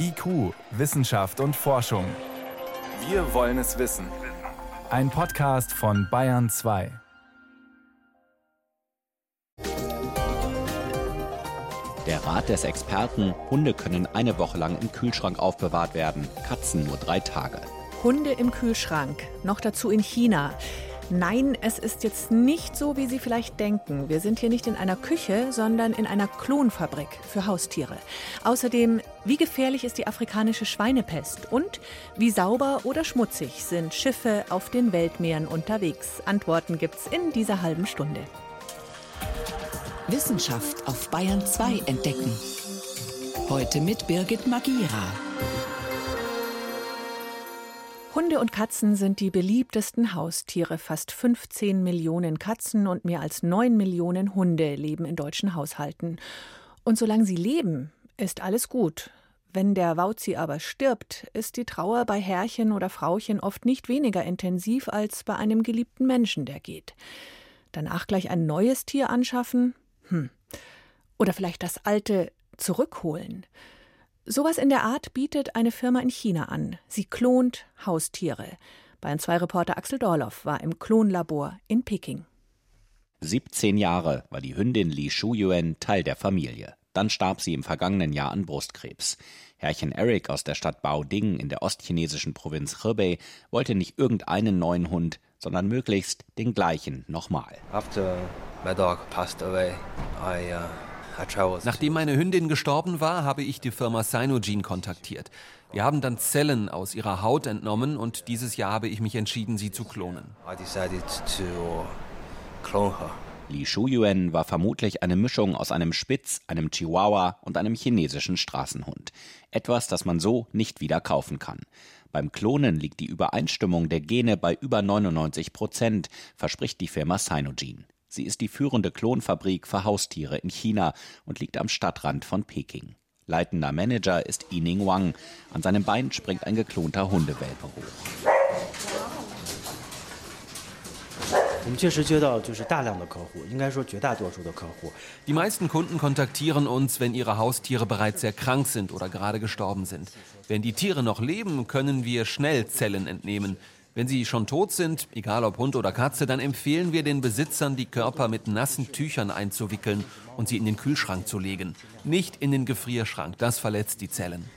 IQ, Wissenschaft und Forschung. Wir wollen es wissen. Ein Podcast von Bayern 2. Der Rat des Experten, Hunde können eine Woche lang im Kühlschrank aufbewahrt werden, Katzen nur drei Tage. Hunde im Kühlschrank, noch dazu in China. Nein, es ist jetzt nicht so, wie Sie vielleicht denken. Wir sind hier nicht in einer Küche, sondern in einer Klonfabrik für Haustiere. Außerdem, wie gefährlich ist die afrikanische Schweinepest und wie sauber oder schmutzig sind Schiffe auf den Weltmeeren unterwegs? Antworten gibt's in dieser halben Stunde. Wissenschaft auf Bayern 2 entdecken. Heute mit Birgit Magira. Hunde und Katzen sind die beliebtesten Haustiere. Fast 15 Millionen Katzen und mehr als 9 Millionen Hunde leben in deutschen Haushalten. Und solange sie leben, ist alles gut. Wenn der Wauzi aber stirbt, ist die Trauer bei Herrchen oder Frauchen oft nicht weniger intensiv als bei einem geliebten Menschen, der geht. Danach gleich ein neues Tier anschaffen? Hm. Oder vielleicht das alte zurückholen? Sowas in der Art bietet eine Firma in China an. Sie klont Haustiere. Bayern 2 Reporter Axel Dorloff war im Klonlabor in Peking. 17 Jahre war die Hündin Li Shuyuan Teil der Familie. Dann starb sie im vergangenen Jahr an Brustkrebs. Herrchen Eric aus der Stadt Baoding in der ostchinesischen Provinz Hebei wollte nicht irgendeinen neuen Hund, sondern möglichst den gleichen nochmal. After my dog passed away, I uh Nachdem meine Hündin gestorben war, habe ich die Firma Sinogene kontaktiert. Wir haben dann Zellen aus ihrer Haut entnommen und dieses Jahr habe ich mich entschieden, sie zu klonen. Li Shuyuan war vermutlich eine Mischung aus einem Spitz, einem Chihuahua und einem chinesischen Straßenhund. Etwas, das man so nicht wieder kaufen kann. Beim Klonen liegt die Übereinstimmung der Gene bei über 99 Prozent, verspricht die Firma Sinogene. Sie ist die führende Klonfabrik für Haustiere in China und liegt am Stadtrand von Peking. Leitender Manager ist Yining Wang. An seinem Bein springt ein geklonter Hundewelpe hoch. Die meisten Kunden kontaktieren uns, wenn ihre Haustiere bereits sehr krank sind oder gerade gestorben sind. Wenn die Tiere noch leben, können wir schnell Zellen entnehmen. Wenn sie schon tot sind, egal ob Hund oder Katze, dann empfehlen wir den Besitzern, die Körper mit nassen Tüchern einzuwickeln und sie in den Kühlschrank zu legen. Nicht in den Gefrierschrank, das verletzt die Zellen.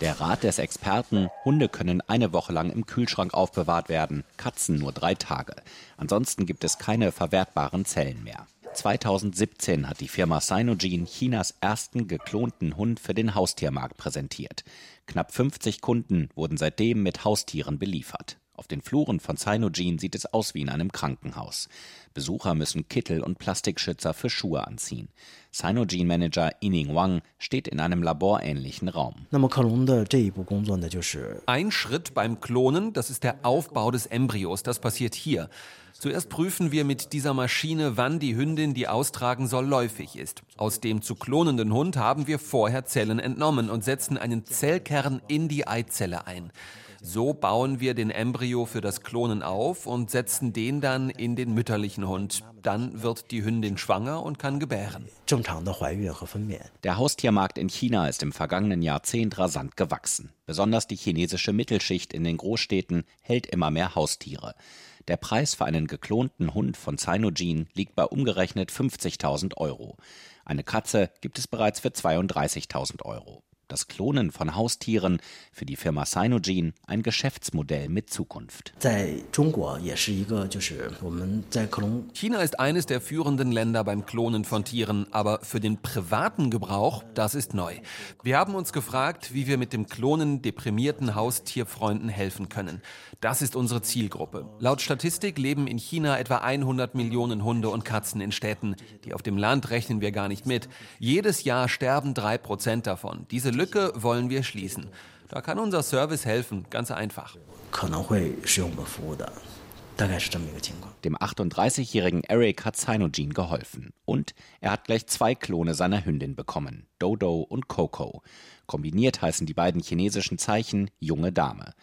Der Rat des Experten, Hunde können eine Woche lang im Kühlschrank aufbewahrt werden, Katzen nur drei Tage. Ansonsten gibt es keine verwertbaren Zellen mehr. 2017 hat die Firma Sinogene Chinas ersten geklonten Hund für den Haustiermarkt präsentiert. Knapp 50 Kunden wurden seitdem mit Haustieren beliefert. Auf den Fluren von Sinogene sieht es aus wie in einem Krankenhaus. Besucher müssen Kittel und Plastikschützer für Schuhe anziehen. Sinogene-Manager Yining Wang steht in einem laborähnlichen Raum. Ein Schritt beim Klonen, das ist der Aufbau des Embryos. Das passiert hier. Zuerst prüfen wir mit dieser Maschine, wann die Hündin, die austragen soll, läufig ist. Aus dem zu klonenden Hund haben wir vorher Zellen entnommen und setzen einen Zellkern in die Eizelle ein. So bauen wir den Embryo für das Klonen auf und setzen den dann in den mütterlichen Hund. Dann wird die Hündin schwanger und kann gebären. Der Haustiermarkt in China ist im vergangenen Jahrzehnt rasant gewachsen. Besonders die chinesische Mittelschicht in den Großstädten hält immer mehr Haustiere. Der Preis für einen geklonten Hund von Sinogene liegt bei umgerechnet 50.000 Euro. Eine Katze gibt es bereits für 32.000 Euro das Klonen von Haustieren für die Firma Sinogene ein Geschäftsmodell mit Zukunft. China ist eines der führenden Länder beim Klonen von Tieren, aber für den privaten Gebrauch, das ist neu. Wir haben uns gefragt, wie wir mit dem Klonen deprimierten Haustierfreunden helfen können. Das ist unsere Zielgruppe. Laut Statistik leben in China etwa 100 Millionen Hunde und Katzen in Städten. Die auf dem Land rechnen wir gar nicht mit. Jedes Jahr sterben drei Prozent davon. Diese Lücke wollen wir schließen. Da kann unser Service helfen, ganz einfach. Dem 38-jährigen Eric hat Sinogene geholfen. Und er hat gleich zwei Klone seiner Hündin bekommen, Dodo und Coco. Kombiniert heißen die beiden chinesischen Zeichen junge Dame.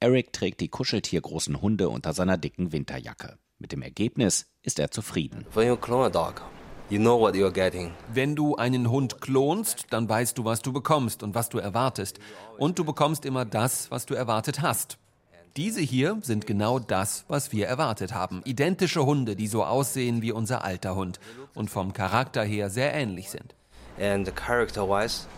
Eric trägt die kuscheltiergroßen Hunde unter seiner dicken Winterjacke. Mit dem Ergebnis ist er zufrieden. When you clone a dog, You know what you're getting. Wenn du einen Hund klonst, dann weißt du, was du bekommst und was du erwartest. Und du bekommst immer das, was du erwartet hast. Diese hier sind genau das, was wir erwartet haben. Identische Hunde, die so aussehen wie unser alter Hund und vom Charakter her sehr ähnlich sind. And character-wise,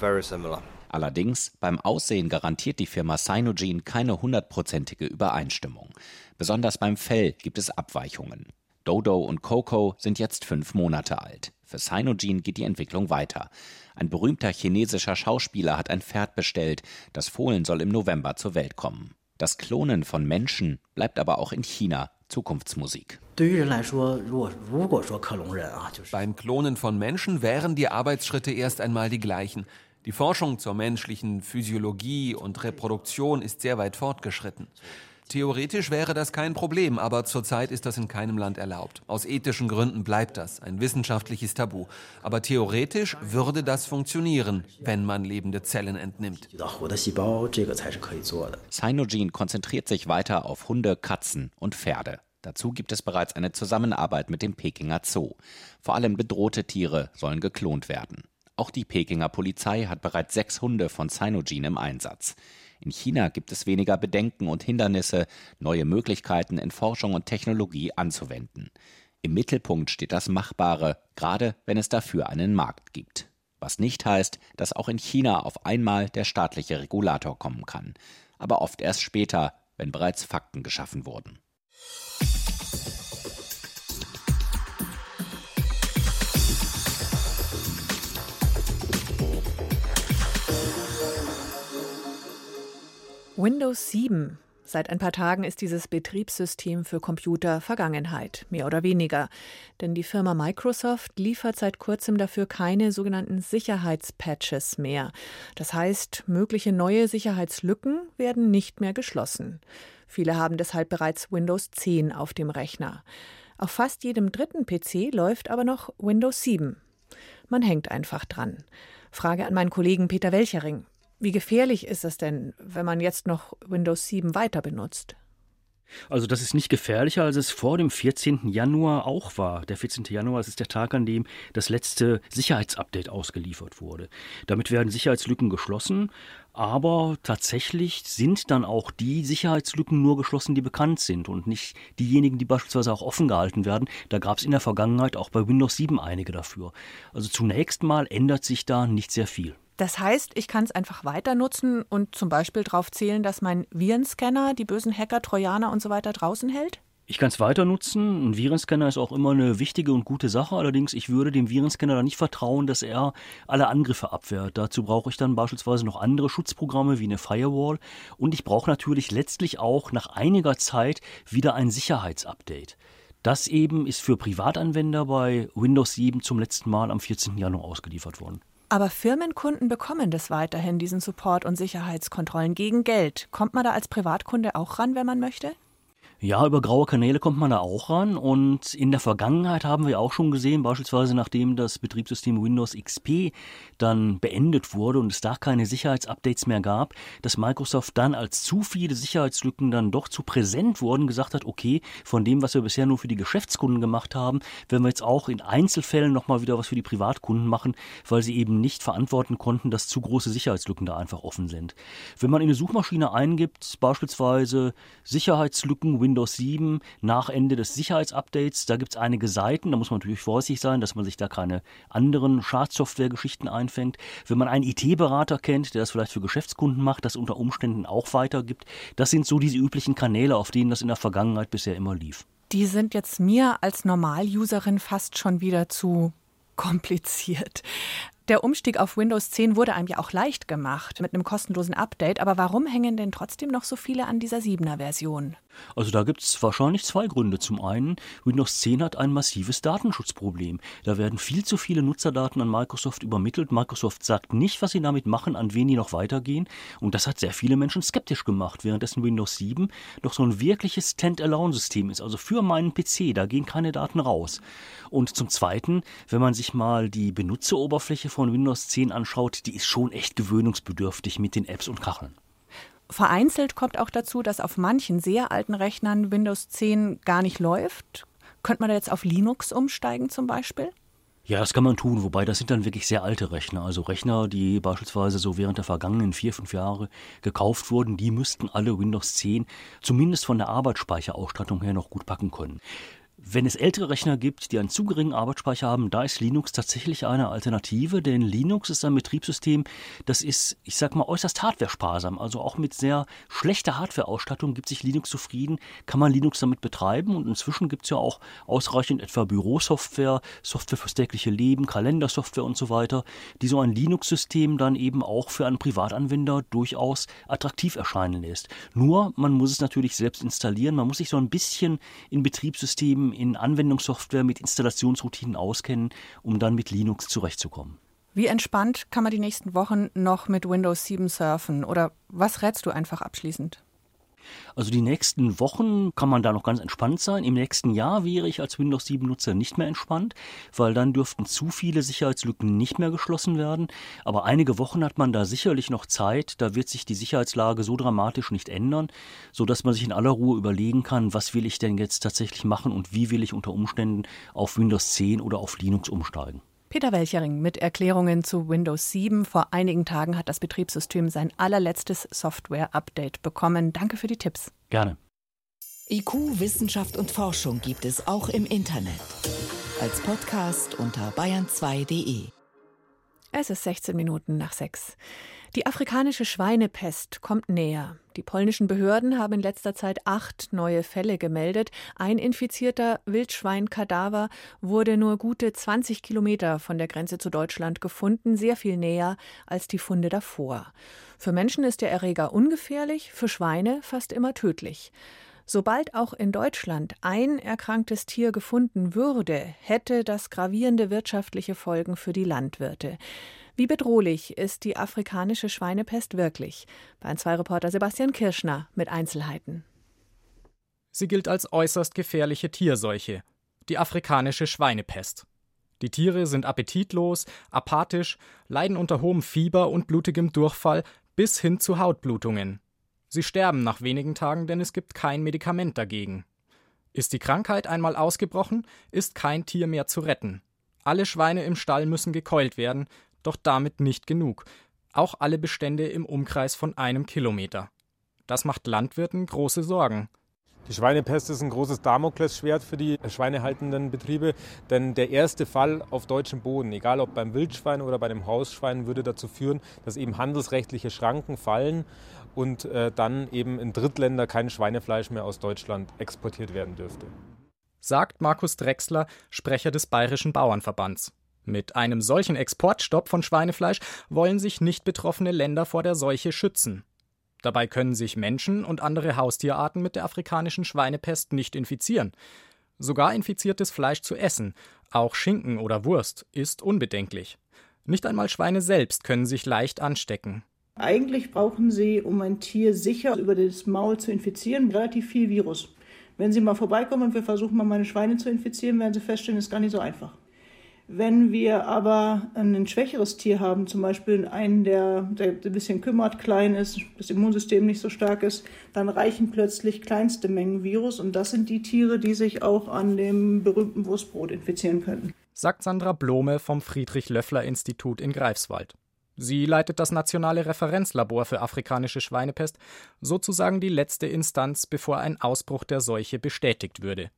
very similar. Allerdings, beim Aussehen garantiert die Firma Cynogen keine hundertprozentige Übereinstimmung. Besonders beim Fell gibt es Abweichungen. Dodo und Coco sind jetzt fünf Monate alt. Für Cynogen geht die Entwicklung weiter. Ein berühmter chinesischer Schauspieler hat ein Pferd bestellt. Das Fohlen soll im November zur Welt kommen. Das Klonen von Menschen bleibt aber auch in China Zukunftsmusik. Beim Klonen von Menschen wären die Arbeitsschritte erst einmal die gleichen. Die Forschung zur menschlichen Physiologie und Reproduktion ist sehr weit fortgeschritten. Theoretisch wäre das kein Problem, aber zurzeit ist das in keinem Land erlaubt. Aus ethischen Gründen bleibt das ein wissenschaftliches Tabu. Aber theoretisch würde das funktionieren, wenn man lebende Zellen entnimmt. Cynogen konzentriert sich weiter auf Hunde, Katzen und Pferde. Dazu gibt es bereits eine Zusammenarbeit mit dem Pekinger Zoo. Vor allem bedrohte Tiere sollen geklont werden. Auch die Pekinger Polizei hat bereits sechs Hunde von Cynogen im Einsatz. In China gibt es weniger Bedenken und Hindernisse, neue Möglichkeiten in Forschung und Technologie anzuwenden. Im Mittelpunkt steht das Machbare, gerade wenn es dafür einen Markt gibt. Was nicht heißt, dass auch in China auf einmal der staatliche Regulator kommen kann, aber oft erst später, wenn bereits Fakten geschaffen wurden. Windows 7. Seit ein paar Tagen ist dieses Betriebssystem für Computer Vergangenheit, mehr oder weniger. Denn die Firma Microsoft liefert seit kurzem dafür keine sogenannten Sicherheitspatches mehr. Das heißt, mögliche neue Sicherheitslücken werden nicht mehr geschlossen. Viele haben deshalb bereits Windows 10 auf dem Rechner. Auf fast jedem dritten PC läuft aber noch Windows 7. Man hängt einfach dran. Frage an meinen Kollegen Peter Welchering. Wie gefährlich ist es denn, wenn man jetzt noch Windows 7 weiter benutzt? Also das ist nicht gefährlicher, als es vor dem 14. Januar auch war. Der 14. Januar ist der Tag, an dem das letzte Sicherheitsupdate ausgeliefert wurde. Damit werden Sicherheitslücken geschlossen, aber tatsächlich sind dann auch die Sicherheitslücken nur geschlossen, die bekannt sind und nicht diejenigen, die beispielsweise auch offen gehalten werden. Da gab es in der Vergangenheit auch bei Windows 7 einige dafür. Also zunächst mal ändert sich da nicht sehr viel. Das heißt, ich kann es einfach weiter nutzen und zum Beispiel darauf zählen, dass mein Virenscanner die bösen Hacker, Trojaner und so weiter draußen hält? Ich kann es weiter nutzen. Ein Virenscanner ist auch immer eine wichtige und gute Sache. Allerdings, ich würde dem Virenscanner da nicht vertrauen, dass er alle Angriffe abwehrt. Dazu brauche ich dann beispielsweise noch andere Schutzprogramme wie eine Firewall. Und ich brauche natürlich letztlich auch nach einiger Zeit wieder ein Sicherheitsupdate. Das eben ist für Privatanwender bei Windows 7 zum letzten Mal am 14. Januar ausgeliefert worden. Aber Firmenkunden bekommen das weiterhin, diesen Support und Sicherheitskontrollen gegen Geld. Kommt man da als Privatkunde auch ran, wenn man möchte? Ja, über graue Kanäle kommt man da auch ran. Und in der Vergangenheit haben wir auch schon gesehen, beispielsweise nachdem das Betriebssystem Windows XP dann beendet wurde und es da keine Sicherheitsupdates mehr gab, dass Microsoft dann, als zu viele Sicherheitslücken dann doch zu präsent wurden, gesagt hat, okay, von dem, was wir bisher nur für die Geschäftskunden gemacht haben, werden wir jetzt auch in Einzelfällen nochmal wieder was für die Privatkunden machen, weil sie eben nicht verantworten konnten, dass zu große Sicherheitslücken da einfach offen sind. Wenn man in eine Suchmaschine eingibt, beispielsweise Sicherheitslücken Windows Windows 7 nach Ende des Sicherheitsupdates. Da gibt es einige Seiten, da muss man natürlich vorsichtig sein, dass man sich da keine anderen Schadsoftware-Geschichten einfängt. Wenn man einen IT-Berater kennt, der das vielleicht für Geschäftskunden macht, das unter Umständen auch weitergibt, das sind so diese üblichen Kanäle, auf denen das in der Vergangenheit bisher immer lief. Die sind jetzt mir als Normal-Userin fast schon wieder zu kompliziert. Der Umstieg auf Windows 10 wurde einem ja auch leicht gemacht mit einem kostenlosen Update, aber warum hängen denn trotzdem noch so viele an dieser 7er Version? Also da gibt es wahrscheinlich zwei Gründe. Zum einen, Windows 10 hat ein massives Datenschutzproblem. Da werden viel zu viele Nutzerdaten an Microsoft übermittelt. Microsoft sagt nicht, was sie damit machen, an wen die noch weitergehen. Und das hat sehr viele Menschen skeptisch gemacht, währenddessen Windows 7 doch so ein wirkliches Stand-Alone-System ist. Also für meinen PC, da gehen keine Daten raus. Und zum Zweiten, wenn man sich mal die Benutzeroberfläche von Windows 10 anschaut, die ist schon echt gewöhnungsbedürftig mit den Apps und Kacheln. Vereinzelt kommt auch dazu, dass auf manchen sehr alten Rechnern Windows 10 gar nicht läuft. Könnte man da jetzt auf Linux umsteigen zum Beispiel? Ja, das kann man tun, wobei das sind dann wirklich sehr alte Rechner. Also Rechner, die beispielsweise so während der vergangenen vier, fünf Jahre gekauft wurden, die müssten alle Windows 10 zumindest von der Arbeitsspeicherausstattung her noch gut packen können. Wenn es ältere Rechner gibt, die einen zu geringen Arbeitsspeicher haben, da ist Linux tatsächlich eine Alternative, denn Linux ist ein Betriebssystem, das ist, ich sag mal, äußerst hardware-sparsam. Also auch mit sehr schlechter Hardware-Ausstattung gibt sich Linux zufrieden, kann man Linux damit betreiben und inzwischen gibt es ja auch ausreichend etwa Bürosoftware, Software fürs tägliche Leben, Kalendersoftware und so weiter, die so ein Linux-System dann eben auch für einen Privatanwender durchaus attraktiv erscheinen lässt. Nur, man muss es natürlich selbst installieren, man muss sich so ein bisschen in Betriebssystemen in Anwendungssoftware mit Installationsroutinen auskennen, um dann mit Linux zurechtzukommen. Wie entspannt kann man die nächsten Wochen noch mit Windows 7 surfen? Oder was rätst du einfach abschließend? Also die nächsten Wochen kann man da noch ganz entspannt sein. Im nächsten Jahr wäre ich als Windows 7 Nutzer nicht mehr entspannt, weil dann dürften zu viele Sicherheitslücken nicht mehr geschlossen werden. Aber einige Wochen hat man da sicherlich noch Zeit. Da wird sich die Sicherheitslage so dramatisch nicht ändern, sodass man sich in aller Ruhe überlegen kann, was will ich denn jetzt tatsächlich machen und wie will ich unter Umständen auf Windows 10 oder auf Linux umsteigen. Peter Welchering mit Erklärungen zu Windows 7. Vor einigen Tagen hat das Betriebssystem sein allerletztes Software-Update bekommen. Danke für die Tipps. Gerne. IQ, Wissenschaft und Forschung gibt es auch im Internet. Als Podcast unter bayern2.de. Es ist 16 Minuten nach sechs. Die afrikanische Schweinepest kommt näher. Die polnischen Behörden haben in letzter Zeit acht neue Fälle gemeldet. Ein infizierter Wildschweinkadaver wurde nur gute 20 Kilometer von der Grenze zu Deutschland gefunden, sehr viel näher als die Funde davor. Für Menschen ist der Erreger ungefährlich, für Schweine fast immer tödlich. Sobald auch in Deutschland ein erkranktes Tier gefunden würde, hätte das gravierende wirtschaftliche Folgen für die Landwirte. Wie bedrohlich ist die afrikanische Schweinepest wirklich? Bayern 2 Reporter Sebastian Kirschner mit Einzelheiten. Sie gilt als äußerst gefährliche Tierseuche, die afrikanische Schweinepest. Die Tiere sind appetitlos, apathisch, leiden unter hohem Fieber und blutigem Durchfall bis hin zu Hautblutungen. Sie sterben nach wenigen Tagen, denn es gibt kein Medikament dagegen. Ist die Krankheit einmal ausgebrochen, ist kein Tier mehr zu retten. Alle Schweine im Stall müssen gekeult werden, doch damit nicht genug. Auch alle Bestände im Umkreis von einem Kilometer. Das macht Landwirten große Sorgen. Die Schweinepest ist ein großes Damoklesschwert für die schweinehaltenden Betriebe, denn der erste Fall auf deutschem Boden, egal ob beim Wildschwein oder bei dem Hausschwein, würde dazu führen, dass eben handelsrechtliche Schranken fallen und äh, dann eben in Drittländer kein Schweinefleisch mehr aus Deutschland exportiert werden dürfte. Sagt Markus Drechsler, Sprecher des Bayerischen Bauernverbands. Mit einem solchen Exportstopp von Schweinefleisch wollen sich nicht betroffene Länder vor der Seuche schützen. Dabei können sich Menschen und andere Haustierarten mit der afrikanischen Schweinepest nicht infizieren. Sogar infiziertes Fleisch zu essen, auch Schinken oder Wurst, ist unbedenklich. Nicht einmal Schweine selbst können sich leicht anstecken. Eigentlich brauchen sie, um ein Tier sicher über das Maul zu infizieren, relativ viel Virus. Wenn Sie mal vorbeikommen und wir versuchen mal meine Schweine zu infizieren, werden Sie feststellen, ist gar nicht so einfach. Wenn wir aber ein schwächeres Tier haben, zum Beispiel einen, der, der ein bisschen kümmert, klein ist, das Immunsystem nicht so stark ist, dann reichen plötzlich kleinste Mengen Virus und das sind die Tiere, die sich auch an dem berühmten Wurstbrot infizieren könnten. Sagt Sandra Blome vom Friedrich-Löffler-Institut in Greifswald. Sie leitet das nationale Referenzlabor für afrikanische Schweinepest, sozusagen die letzte Instanz, bevor ein Ausbruch der Seuche bestätigt würde.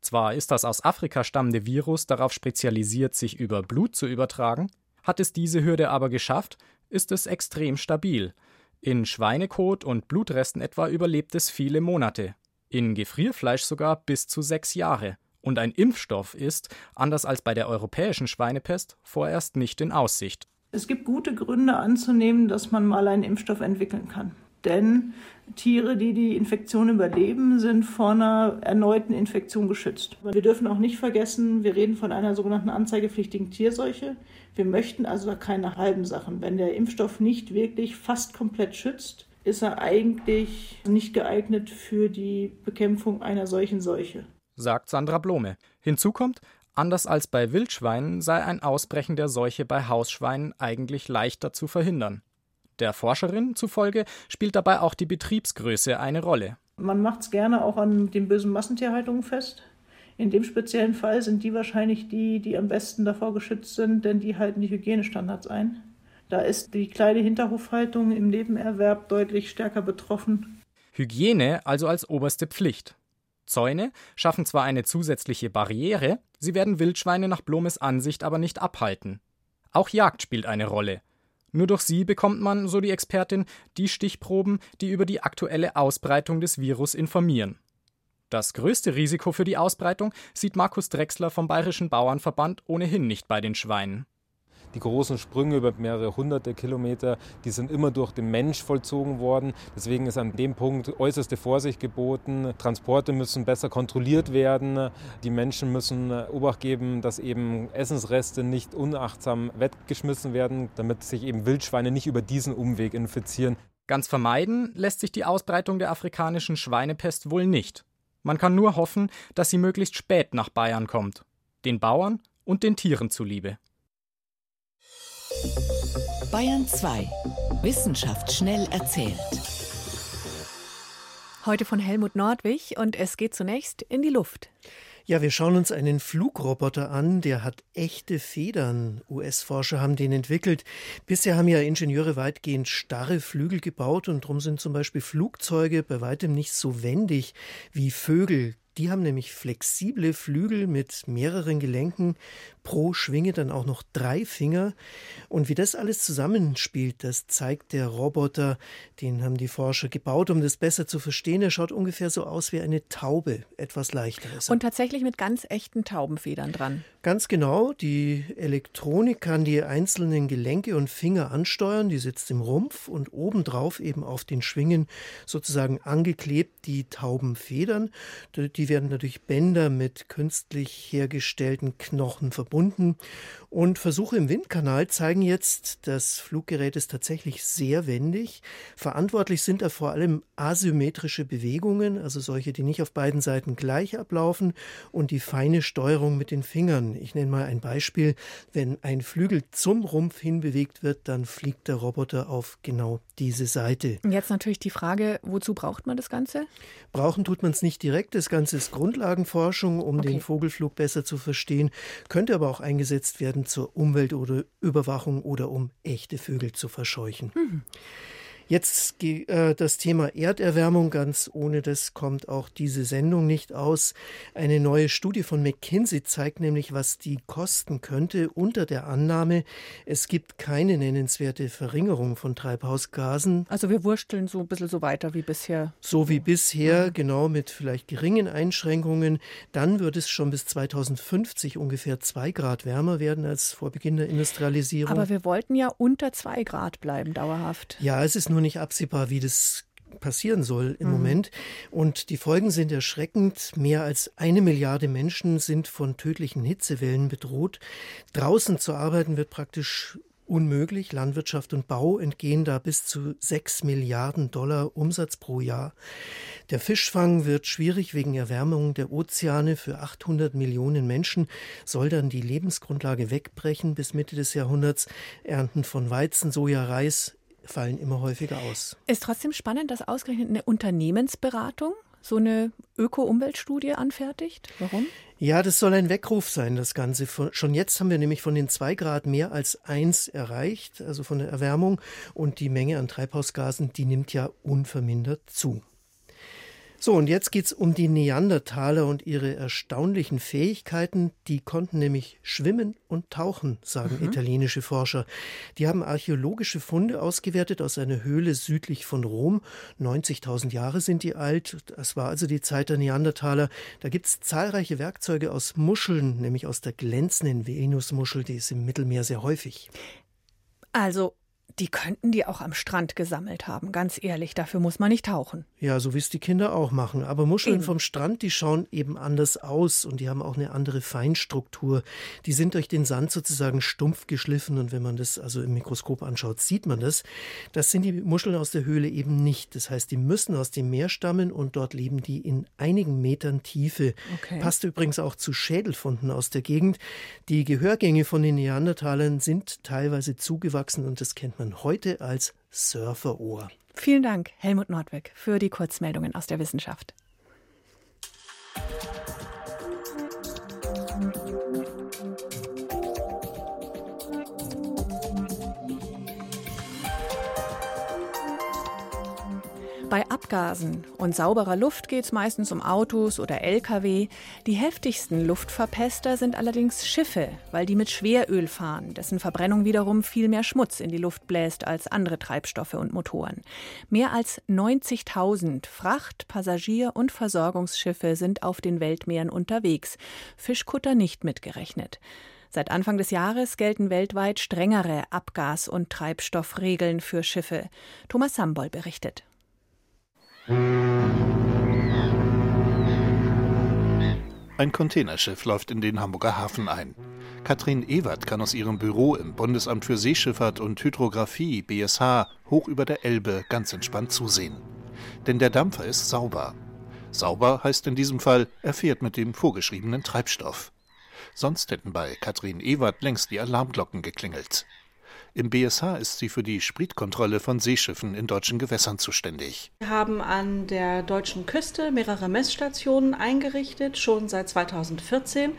Zwar ist das aus Afrika stammende Virus darauf spezialisiert, sich über Blut zu übertragen, hat es diese Hürde aber geschafft, ist es extrem stabil. In Schweinekot und Blutresten etwa überlebt es viele Monate, in Gefrierfleisch sogar bis zu sechs Jahre. Und ein Impfstoff ist, anders als bei der europäischen Schweinepest, vorerst nicht in Aussicht. Es gibt gute Gründe anzunehmen, dass man mal einen Impfstoff entwickeln kann denn Tiere, die die Infektion überleben, sind vor einer erneuten Infektion geschützt. Wir dürfen auch nicht vergessen, wir reden von einer sogenannten anzeigepflichtigen Tierseuche. Wir möchten also keine halben Sachen. Wenn der Impfstoff nicht wirklich fast komplett schützt, ist er eigentlich nicht geeignet für die Bekämpfung einer solchen Seuche. Sagt Sandra Blome. Hinzu kommt, anders als bei Wildschweinen sei ein Ausbrechen der Seuche bei Hausschweinen eigentlich leichter zu verhindern. Der Forscherin zufolge spielt dabei auch die Betriebsgröße eine Rolle. Man macht es gerne auch an den bösen Massentierhaltungen fest. In dem speziellen Fall sind die wahrscheinlich die, die am besten davor geschützt sind, denn die halten die Hygienestandards ein. Da ist die kleine Hinterhofhaltung im Nebenerwerb deutlich stärker betroffen. Hygiene also als oberste Pflicht. Zäune schaffen zwar eine zusätzliche Barriere, sie werden Wildschweine nach Blomes Ansicht aber nicht abhalten. Auch Jagd spielt eine Rolle. Nur durch sie bekommt man, so die Expertin, die Stichproben, die über die aktuelle Ausbreitung des Virus informieren. Das größte Risiko für die Ausbreitung sieht Markus Drechsler vom Bayerischen Bauernverband ohnehin nicht bei den Schweinen. Die großen Sprünge über mehrere hunderte Kilometer, die sind immer durch den Mensch vollzogen worden. Deswegen ist an dem Punkt äußerste Vorsicht geboten. Transporte müssen besser kontrolliert werden. Die Menschen müssen Obacht geben, dass eben Essensreste nicht unachtsam weggeschmissen werden, damit sich eben Wildschweine nicht über diesen Umweg infizieren. Ganz vermeiden lässt sich die Ausbreitung der afrikanischen Schweinepest wohl nicht. Man kann nur hoffen, dass sie möglichst spät nach Bayern kommt. Den Bauern und den Tieren zuliebe. Bayern 2. Wissenschaft schnell erzählt. Heute von Helmut Nordwig und es geht zunächst in die Luft. Ja, wir schauen uns einen Flugroboter an, der hat echte Federn. US-Forscher haben den entwickelt. Bisher haben ja Ingenieure weitgehend starre Flügel gebaut und darum sind zum Beispiel Flugzeuge bei weitem nicht so wendig wie Vögel. Die haben nämlich flexible Flügel mit mehreren Gelenken, pro Schwinge dann auch noch drei Finger. Und wie das alles zusammenspielt, das zeigt der Roboter. Den haben die Forscher gebaut, um das besser zu verstehen. Er schaut ungefähr so aus wie eine Taube, etwas leichteres. Und tatsächlich mit ganz echten Taubenfedern dran. Ganz genau. Die Elektronik kann die einzelnen Gelenke und Finger ansteuern. Die sitzt im Rumpf und obendrauf eben auf den Schwingen sozusagen angeklebt die Taubenfedern. Die werden natürlich Bänder mit künstlich hergestellten Knochen verbunden verbunden. Und Versuche im Windkanal zeigen jetzt, das Fluggerät ist tatsächlich sehr wendig. Verantwortlich sind da vor allem asymmetrische Bewegungen, also solche, die nicht auf beiden Seiten gleich ablaufen, und die feine Steuerung mit den Fingern. Ich nenne mal ein Beispiel. Wenn ein Flügel zum Rumpf hin bewegt wird, dann fliegt der Roboter auf genau diese Seite. Jetzt natürlich die Frage, wozu braucht man das Ganze? Brauchen tut man es nicht direkt. Das Ganze ist Grundlagenforschung, um okay. den Vogelflug besser zu verstehen, könnte aber auch eingesetzt werden zur Umwelt- oder Überwachung oder um echte Vögel zu verscheuchen. Mhm. Jetzt äh, das Thema Erderwärmung, ganz ohne das kommt auch diese Sendung nicht aus. Eine neue Studie von McKinsey zeigt nämlich, was die kosten könnte unter der Annahme, es gibt keine nennenswerte Verringerung von Treibhausgasen. Also wir wursteln so ein bisschen so weiter wie bisher. So wie bisher, mhm. genau mit vielleicht geringen Einschränkungen. Dann wird es schon bis 2050 ungefähr zwei Grad wärmer werden als vor Beginn der Industrialisierung. Aber wir wollten ja unter zwei Grad bleiben dauerhaft. Ja, es ist nur nicht absehbar, wie das passieren soll im mhm. Moment. Und die Folgen sind erschreckend. Mehr als eine Milliarde Menschen sind von tödlichen Hitzewellen bedroht. Draußen zu arbeiten wird praktisch unmöglich. Landwirtschaft und Bau entgehen da bis zu sechs Milliarden Dollar Umsatz pro Jahr. Der Fischfang wird schwierig wegen Erwärmung der Ozeane. Für 800 Millionen Menschen soll dann die Lebensgrundlage wegbrechen bis Mitte des Jahrhunderts. Ernten von Weizen, Soja, Reis fallen immer häufiger aus. Ist trotzdem spannend, dass ausgerechnet eine Unternehmensberatung so eine Öko-Umweltstudie anfertigt? Warum? Ja, das soll ein Weckruf sein, das Ganze. Schon jetzt haben wir nämlich von den zwei Grad mehr als eins erreicht, also von der Erwärmung. Und die Menge an Treibhausgasen, die nimmt ja unvermindert zu. So, und jetzt geht's um die Neandertaler und ihre erstaunlichen Fähigkeiten. Die konnten nämlich schwimmen und tauchen, sagen mhm. italienische Forscher. Die haben archäologische Funde ausgewertet aus einer Höhle südlich von Rom. 90.000 Jahre sind die alt. Das war also die Zeit der Neandertaler. Da gibt's zahlreiche Werkzeuge aus Muscheln, nämlich aus der glänzenden Venusmuschel, die ist im Mittelmeer sehr häufig. Also die könnten die auch am Strand gesammelt haben, ganz ehrlich. Dafür muss man nicht tauchen. Ja, so wie es die Kinder auch machen. Aber Muscheln eben. vom Strand, die schauen eben anders aus und die haben auch eine andere Feinstruktur. Die sind durch den Sand sozusagen stumpf geschliffen und wenn man das also im Mikroskop anschaut, sieht man das. Das sind die Muscheln aus der Höhle eben nicht. Das heißt, die müssen aus dem Meer stammen und dort leben die in einigen Metern Tiefe. Okay. Passt übrigens auch zu Schädelfunden aus der Gegend. Die Gehörgänge von den Neandertalern sind teilweise zugewachsen und das kennt man heute als Surferohr. Vielen Dank, Helmut Nordweg, für die Kurzmeldungen aus der Wissenschaft. Bei Abgasen und sauberer Luft geht es meistens um Autos oder Lkw. Die heftigsten Luftverpester sind allerdings Schiffe, weil die mit Schweröl fahren, dessen Verbrennung wiederum viel mehr Schmutz in die Luft bläst als andere Treibstoffe und Motoren. Mehr als 90.000 Fracht-, Passagier- und Versorgungsschiffe sind auf den Weltmeeren unterwegs, Fischkutter nicht mitgerechnet. Seit Anfang des Jahres gelten weltweit strengere Abgas- und Treibstoffregeln für Schiffe. Thomas Sambol berichtet. Ein Containerschiff läuft in den Hamburger Hafen ein. Katrin Ewert kann aus ihrem Büro im Bundesamt für Seeschifffahrt und Hydrographie BSH hoch über der Elbe ganz entspannt zusehen. Denn der Dampfer ist sauber. Sauber heißt in diesem Fall, er fährt mit dem vorgeschriebenen Treibstoff. Sonst hätten bei Katrin Ewert längst die Alarmglocken geklingelt. Im BSH ist sie für die Spritkontrolle von Seeschiffen in deutschen Gewässern zuständig. Wir haben an der deutschen Küste mehrere Messstationen eingerichtet, schon seit 2014.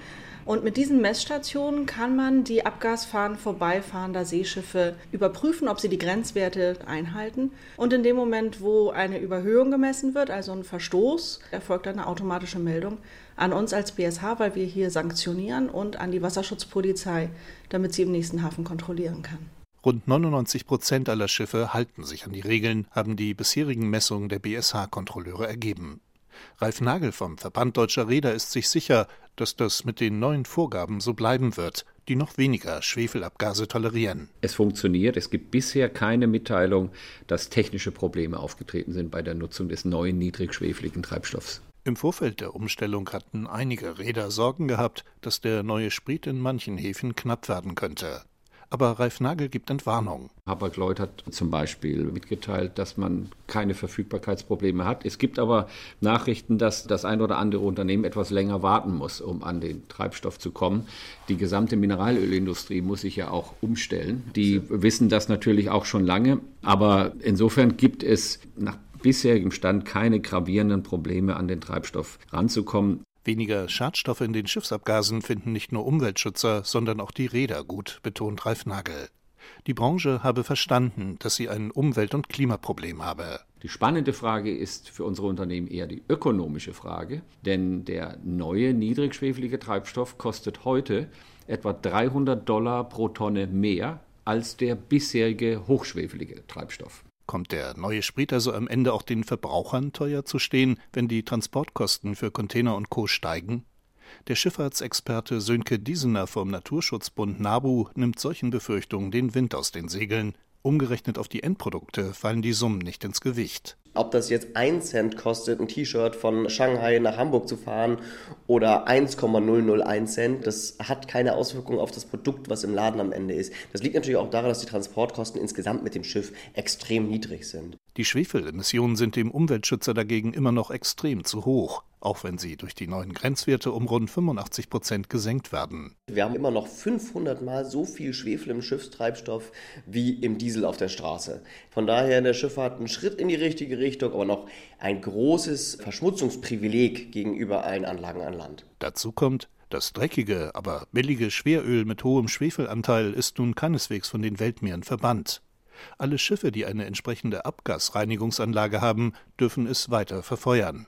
Und mit diesen Messstationen kann man die Abgasfahren vorbeifahrender Seeschiffe überprüfen, ob sie die Grenzwerte einhalten. Und in dem Moment, wo eine Überhöhung gemessen wird, also ein Verstoß, erfolgt eine automatische Meldung an uns als BSH, weil wir hier sanktionieren und an die Wasserschutzpolizei, damit sie im nächsten Hafen kontrollieren kann. Rund 99 Prozent aller Schiffe halten sich an die Regeln, haben die bisherigen Messungen der BSH-Kontrolleure ergeben. Ralf Nagel vom Verband Deutscher Räder ist sich sicher, dass das mit den neuen Vorgaben so bleiben wird, die noch weniger Schwefelabgase tolerieren. Es funktioniert. Es gibt bisher keine Mitteilung, dass technische Probleme aufgetreten sind bei der Nutzung des neuen niedrigschwefeligen Treibstoffs. Im Vorfeld der Umstellung hatten einige Räder Sorgen gehabt, dass der neue Sprit in manchen Häfen knapp werden könnte. Aber Ralf Nagel gibt Entwarnung. Hapag-Lloyd hat zum Beispiel mitgeteilt, dass man keine Verfügbarkeitsprobleme hat. Es gibt aber Nachrichten, dass das ein oder andere Unternehmen etwas länger warten muss, um an den Treibstoff zu kommen. Die gesamte Mineralölindustrie muss sich ja auch umstellen. Die wissen das natürlich auch schon lange. Aber insofern gibt es nach bisherigem Stand keine gravierenden Probleme, an den Treibstoff ranzukommen. Weniger Schadstoffe in den Schiffsabgasen finden nicht nur Umweltschützer, sondern auch die Räder gut, betont Ralf Nagel. Die Branche habe verstanden, dass sie ein Umwelt- und Klimaproblem habe. Die spannende Frage ist für unsere Unternehmen eher die ökonomische Frage, denn der neue niedrigschwefelige Treibstoff kostet heute etwa 300 Dollar pro Tonne mehr als der bisherige hochschwefelige Treibstoff. Kommt der neue Sprit also am Ende auch den Verbrauchern teuer zu stehen, wenn die Transportkosten für Container und Co. steigen? Der Schifffahrtsexperte Sönke Diesener vom Naturschutzbund NABU nimmt solchen Befürchtungen den Wind aus den Segeln. Umgerechnet auf die Endprodukte fallen die Summen nicht ins Gewicht. Ob das jetzt 1 Cent kostet, ein T-Shirt von Shanghai nach Hamburg zu fahren oder 1,001 Cent, das hat keine Auswirkung auf das Produkt, was im Laden am Ende ist. Das liegt natürlich auch daran, dass die Transportkosten insgesamt mit dem Schiff extrem niedrig sind. Die Schwefelemissionen sind dem Umweltschützer dagegen immer noch extrem zu hoch auch wenn sie durch die neuen Grenzwerte um rund 85 Prozent gesenkt werden. Wir haben immer noch 500 Mal so viel Schwefel im Schiffstreibstoff wie im Diesel auf der Straße. Von daher in der Schifffahrt ein Schritt in die richtige Richtung, aber noch ein großes Verschmutzungsprivileg gegenüber allen Anlagen an Land. Dazu kommt, das dreckige, aber billige Schweröl mit hohem Schwefelanteil ist nun keineswegs von den Weltmeeren verbannt. Alle Schiffe, die eine entsprechende Abgasreinigungsanlage haben, dürfen es weiter verfeuern.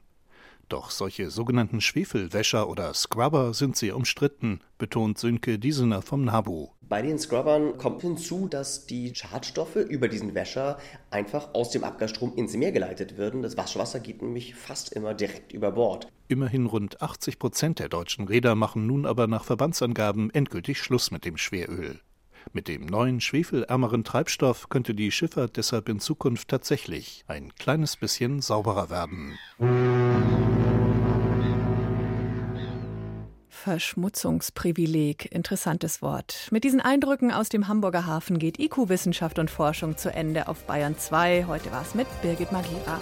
Doch solche sogenannten Schwefelwäscher oder Scrubber sind sehr umstritten, betont Sönke Diesener vom NABU. Bei den Scrubbern kommt hinzu, dass die Schadstoffe über diesen Wäscher einfach aus dem Abgasstrom ins Meer geleitet werden. Das Waschwasser geht nämlich fast immer direkt über Bord. Immerhin rund 80 Prozent der deutschen Räder machen nun aber nach Verbandsangaben endgültig Schluss mit dem Schweröl. Mit dem neuen schwefelärmeren Treibstoff könnte die Schifffahrt deshalb in Zukunft tatsächlich ein kleines bisschen sauberer werden. Verschmutzungsprivileg, interessantes Wort. Mit diesen Eindrücken aus dem Hamburger Hafen geht IQ Wissenschaft und Forschung zu Ende auf Bayern 2. Heute war es mit Birgit Magira.